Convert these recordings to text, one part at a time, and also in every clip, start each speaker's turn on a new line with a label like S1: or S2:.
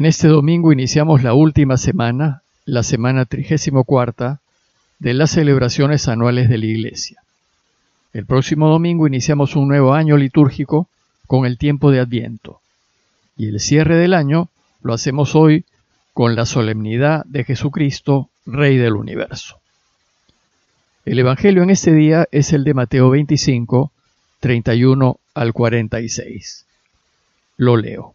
S1: En este domingo iniciamos la última semana, la semana 34 de las celebraciones anuales de la Iglesia. El próximo domingo iniciamos un nuevo año litúrgico con el tiempo de Adviento. Y el cierre del año lo hacemos hoy con la solemnidad de Jesucristo, Rey del universo. El Evangelio en este día es el de Mateo 25, 31 al 46. Lo leo.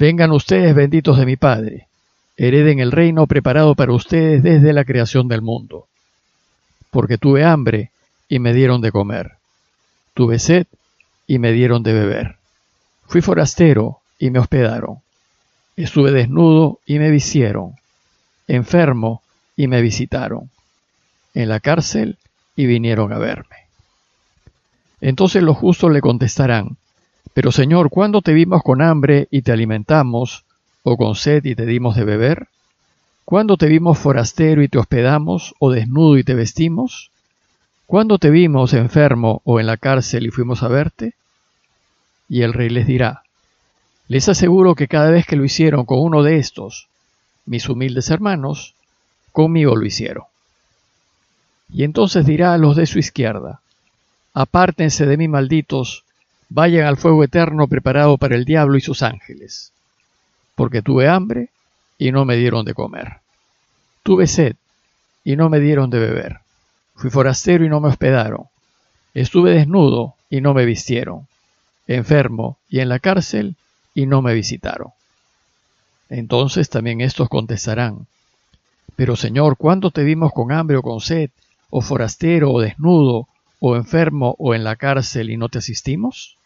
S1: Vengan ustedes benditos de mi Padre, hereden el reino preparado para ustedes desde la creación del mundo. Porque tuve hambre y me dieron de comer, tuve sed y me dieron de beber, fui forastero y me hospedaron, estuve desnudo y me vistieron, enfermo y me visitaron, en la cárcel y vinieron a verme. Entonces los justos le contestarán, pero Señor, ¿cuándo te vimos con hambre y te alimentamos, o con sed y te dimos de beber? ¿Cuándo te vimos forastero y te hospedamos, o desnudo y te vestimos? ¿Cuándo te vimos enfermo o en la cárcel y fuimos a verte? Y el rey les dirá, les aseguro que cada vez que lo hicieron con uno de estos, mis humildes hermanos, conmigo lo hicieron. Y entonces dirá a los de su izquierda, apártense de mí malditos, vayan al fuego eterno preparado para el diablo y sus ángeles. Porque tuve hambre y no me dieron de comer. Tuve sed y no me dieron de beber. Fui forastero y no me hospedaron. Estuve desnudo y no me vistieron. Enfermo y en la cárcel y no me visitaron. Entonces también estos contestarán, Pero Señor, ¿cuándo te vimos con hambre o con sed, o forastero o desnudo, o enfermo o en la cárcel y no te asistimos?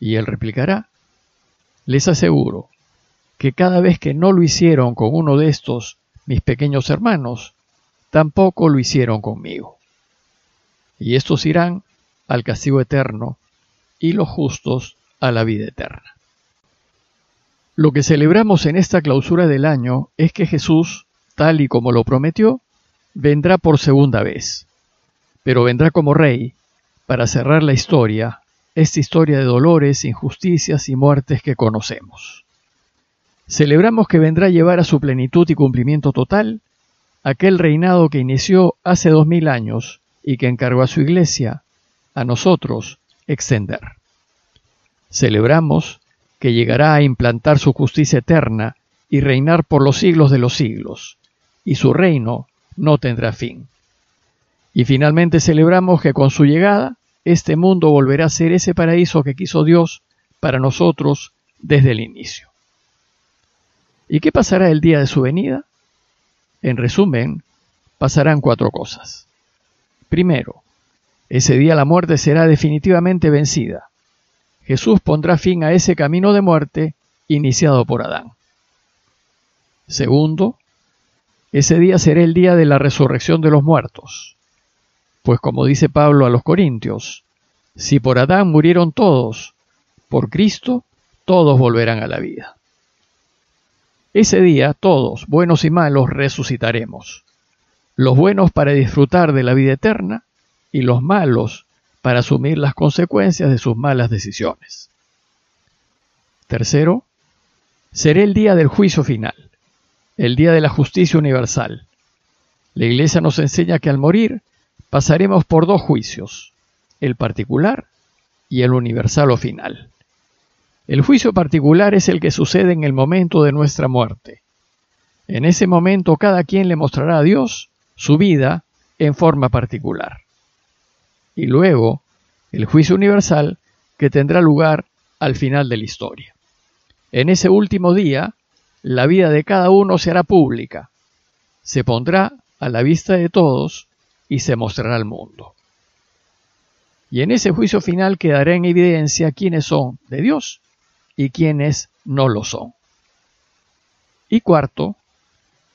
S1: Y él replicará, les aseguro que cada vez que no lo hicieron con uno de estos mis pequeños hermanos, tampoco lo hicieron conmigo. Y estos irán al castigo eterno y los justos a la vida eterna. Lo que celebramos en esta clausura del año es que Jesús, tal y como lo prometió, vendrá por segunda vez, pero vendrá como rey para cerrar la historia esta historia de dolores, injusticias y muertes que conocemos. Celebramos que vendrá a llevar a su plenitud y cumplimiento total aquel reinado que inició hace dos mil años y que encargó a su iglesia, a nosotros, extender. Celebramos que llegará a implantar su justicia eterna y reinar por los siglos de los siglos, y su reino no tendrá fin. Y finalmente celebramos que con su llegada este mundo volverá a ser ese paraíso que quiso Dios para nosotros desde el inicio. ¿Y qué pasará el día de su venida? En resumen, pasarán cuatro cosas. Primero, ese día la muerte será definitivamente vencida. Jesús pondrá fin a ese camino de muerte iniciado por Adán. Segundo, ese día será el día de la resurrección de los muertos. Pues como dice Pablo a los Corintios, si por Adán murieron todos, por Cristo todos volverán a la vida. Ese día todos, buenos y malos, resucitaremos. Los buenos para disfrutar de la vida eterna y los malos para asumir las consecuencias de sus malas decisiones. Tercero, será el día del juicio final, el día de la justicia universal. La Iglesia nos enseña que al morir pasaremos por dos juicios, el particular y el universal o final. El juicio particular es el que sucede en el momento de nuestra muerte. En ese momento cada quien le mostrará a Dios su vida en forma particular. Y luego, el juicio universal que tendrá lugar al final de la historia. En ese último día, la vida de cada uno será pública, se pondrá a la vista de todos y se mostrará al mundo. Y en ese juicio final quedará en evidencia quiénes son de Dios y quiénes no lo son. Y cuarto,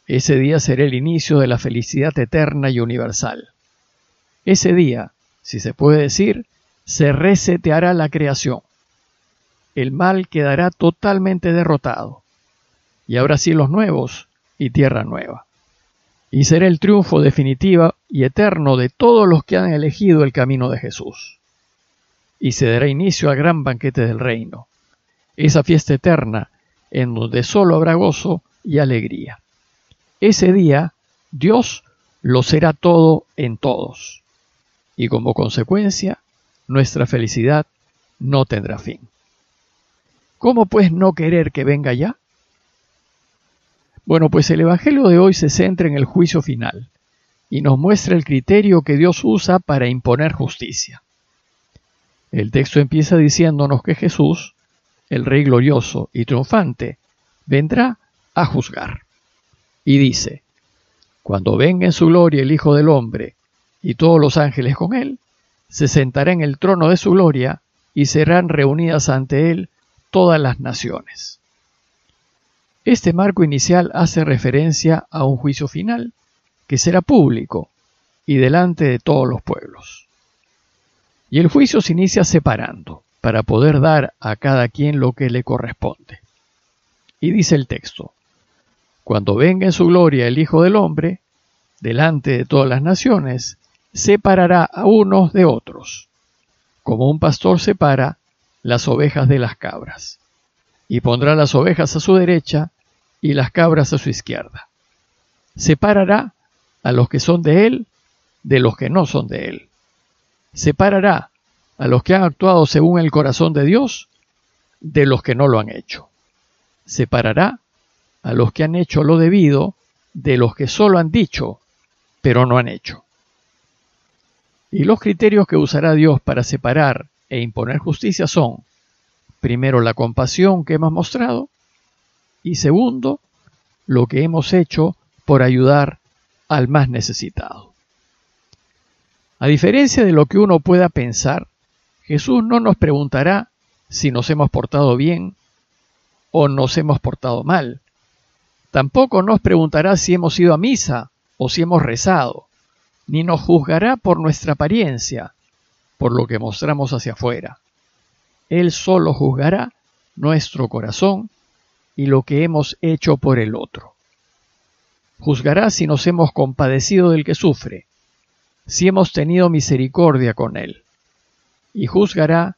S1: ese día será el inicio de la felicidad eterna y universal. Ese día, si se puede decir, se reseteará la creación. El mal quedará totalmente derrotado. Y habrá cielos nuevos y tierra nueva. Y será el triunfo definitivo y eterno de todos los que han elegido el camino de Jesús. Y se dará inicio al gran banquete del reino, esa fiesta eterna en donde solo habrá gozo y alegría. Ese día Dios lo será todo en todos, y como consecuencia nuestra felicidad no tendrá fin. ¿Cómo pues no querer que venga ya? Bueno, pues el Evangelio de hoy se centra en el juicio final y nos muestra el criterio que Dios usa para imponer justicia. El texto empieza diciéndonos que Jesús, el Rey glorioso y triunfante, vendrá a juzgar. Y dice, cuando venga en su gloria el Hijo del Hombre y todos los ángeles con él, se sentará en el trono de su gloria y serán reunidas ante él todas las naciones. Este marco inicial hace referencia a un juicio final que será público y delante de todos los pueblos. Y el juicio se inicia separando para poder dar a cada quien lo que le corresponde. Y dice el texto, cuando venga en su gloria el Hijo del Hombre, delante de todas las naciones, separará a unos de otros, como un pastor separa las ovejas de las cabras, y pondrá las ovejas a su derecha y las cabras a su izquierda. Separará a los que son de él de los que no son de él. Separará a los que han actuado según el corazón de Dios de los que no lo han hecho separará a los que han hecho lo debido de los que solo han dicho, pero no han hecho. Y los criterios que usará Dios para separar e imponer justicia son, primero, la compasión que hemos mostrado, y segundo, lo que hemos hecho por ayudar al más necesitado. A diferencia de lo que uno pueda pensar, Jesús no nos preguntará si nos hemos portado bien o nos hemos portado mal. Tampoco nos preguntará si hemos ido a misa o si hemos rezado, ni nos juzgará por nuestra apariencia, por lo que mostramos hacia afuera. Él solo juzgará nuestro corazón y lo que hemos hecho por el otro. Juzgará si nos hemos compadecido del que sufre, si hemos tenido misericordia con él, y juzgará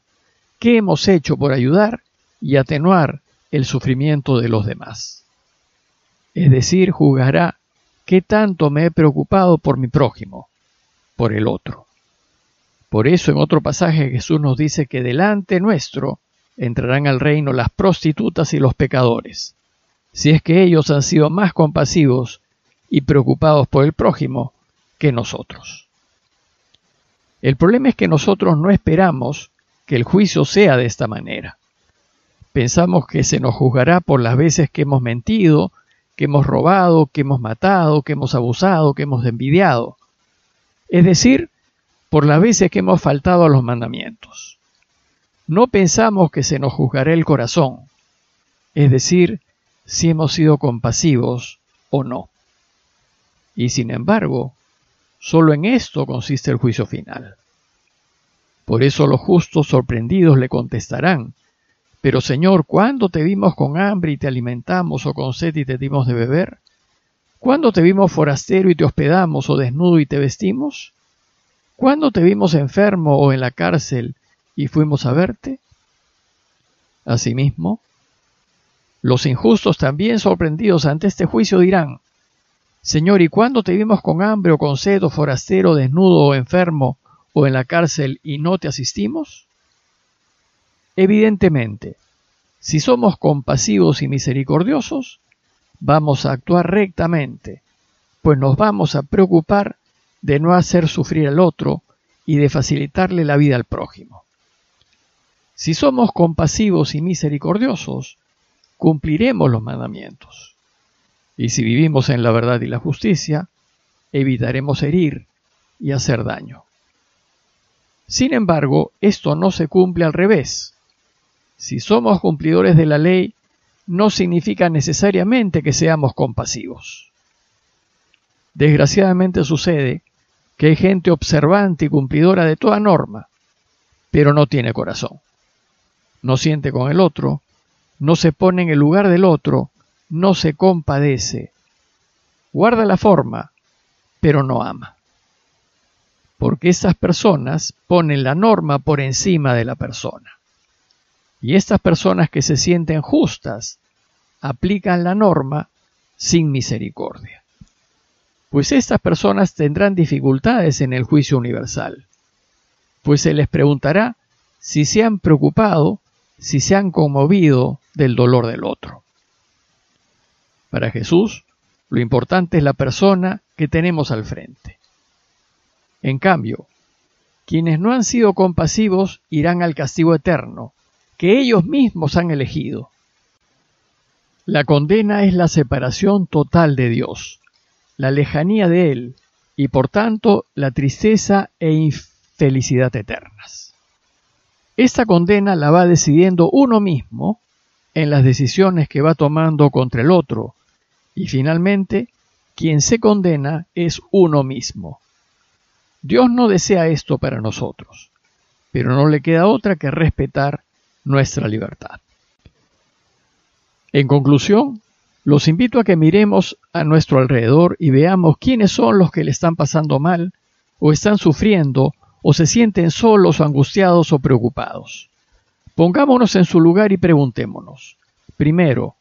S1: qué hemos hecho por ayudar y atenuar el sufrimiento de los demás. Es decir, juzgará qué tanto me he preocupado por mi prójimo, por el otro. Por eso en otro pasaje Jesús nos dice que delante nuestro entrarán al reino las prostitutas y los pecadores, si es que ellos han sido más compasivos y preocupados por el prójimo que nosotros. El problema es que nosotros no esperamos que el juicio sea de esta manera. Pensamos que se nos juzgará por las veces que hemos mentido, que hemos robado, que hemos matado, que hemos abusado, que hemos envidiado. Es decir, por las veces que hemos faltado a los mandamientos. No pensamos que se nos juzgará el corazón, es decir, si hemos sido compasivos o no. Y sin embargo, solo en esto consiste el juicio final. Por eso los justos sorprendidos le contestarán, pero Señor, ¿cuándo te vimos con hambre y te alimentamos o con sed y te dimos de beber? ¿Cuándo te vimos forastero y te hospedamos o desnudo y te vestimos? ¿Cuándo te vimos enfermo o en la cárcel y fuimos a verte? Asimismo, los injustos también sorprendidos ante este juicio dirán, Señor, ¿y cuándo te vimos con hambre o con sed o forastero, desnudo o enfermo o en la cárcel y no te asistimos? Evidentemente, si somos compasivos y misericordiosos, vamos a actuar rectamente, pues nos vamos a preocupar de no hacer sufrir al otro y de facilitarle la vida al prójimo. Si somos compasivos y misericordiosos, cumpliremos los mandamientos. Y si vivimos en la verdad y la justicia, evitaremos herir y hacer daño. Sin embargo, esto no se cumple al revés. Si somos cumplidores de la ley, no significa necesariamente que seamos compasivos. Desgraciadamente sucede que hay gente observante y cumplidora de toda norma, pero no tiene corazón. No siente con el otro, no se pone en el lugar del otro, no se compadece. Guarda la forma, pero no ama. Porque esas personas ponen la norma por encima de la persona. Y estas personas que se sienten justas aplican la norma sin misericordia. Pues estas personas tendrán dificultades en el juicio universal, pues se les preguntará si se han preocupado, si se han conmovido del dolor del otro. Para Jesús, lo importante es la persona que tenemos al frente. En cambio, quienes no han sido compasivos irán al castigo eterno, que ellos mismos han elegido. La condena es la separación total de Dios, la lejanía de Él y por tanto la tristeza e infelicidad eternas. Esta condena la va decidiendo uno mismo en las decisiones que va tomando contra el otro y finalmente quien se condena es uno mismo. Dios no desea esto para nosotros, pero no le queda otra que respetar nuestra libertad. En conclusión, los invito a que miremos a nuestro alrededor y veamos quiénes son los que le están pasando mal, o están sufriendo, o se sienten solos angustiados o preocupados. Pongámonos en su lugar y preguntémonos. Primero,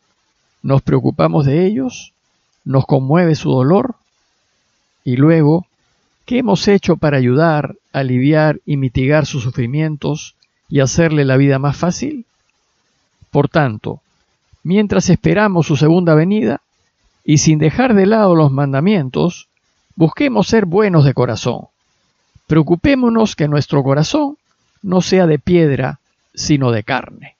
S1: ¿nos preocupamos de ellos? ¿Nos conmueve su dolor? Y luego, ¿qué hemos hecho para ayudar, aliviar y mitigar sus sufrimientos y hacerle la vida más fácil? Por tanto, mientras esperamos su segunda venida, y sin dejar de lado los mandamientos, busquemos ser buenos de corazón. Preocupémonos que nuestro corazón no sea de piedra, sino de carne.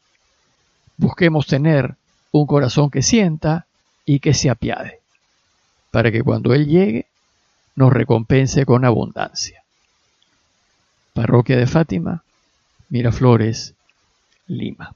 S1: Busquemos tener un corazón que sienta y que se apiade, para que cuando Él llegue nos recompense con abundancia. Parroquia de Fátima, Miraflores, Lima.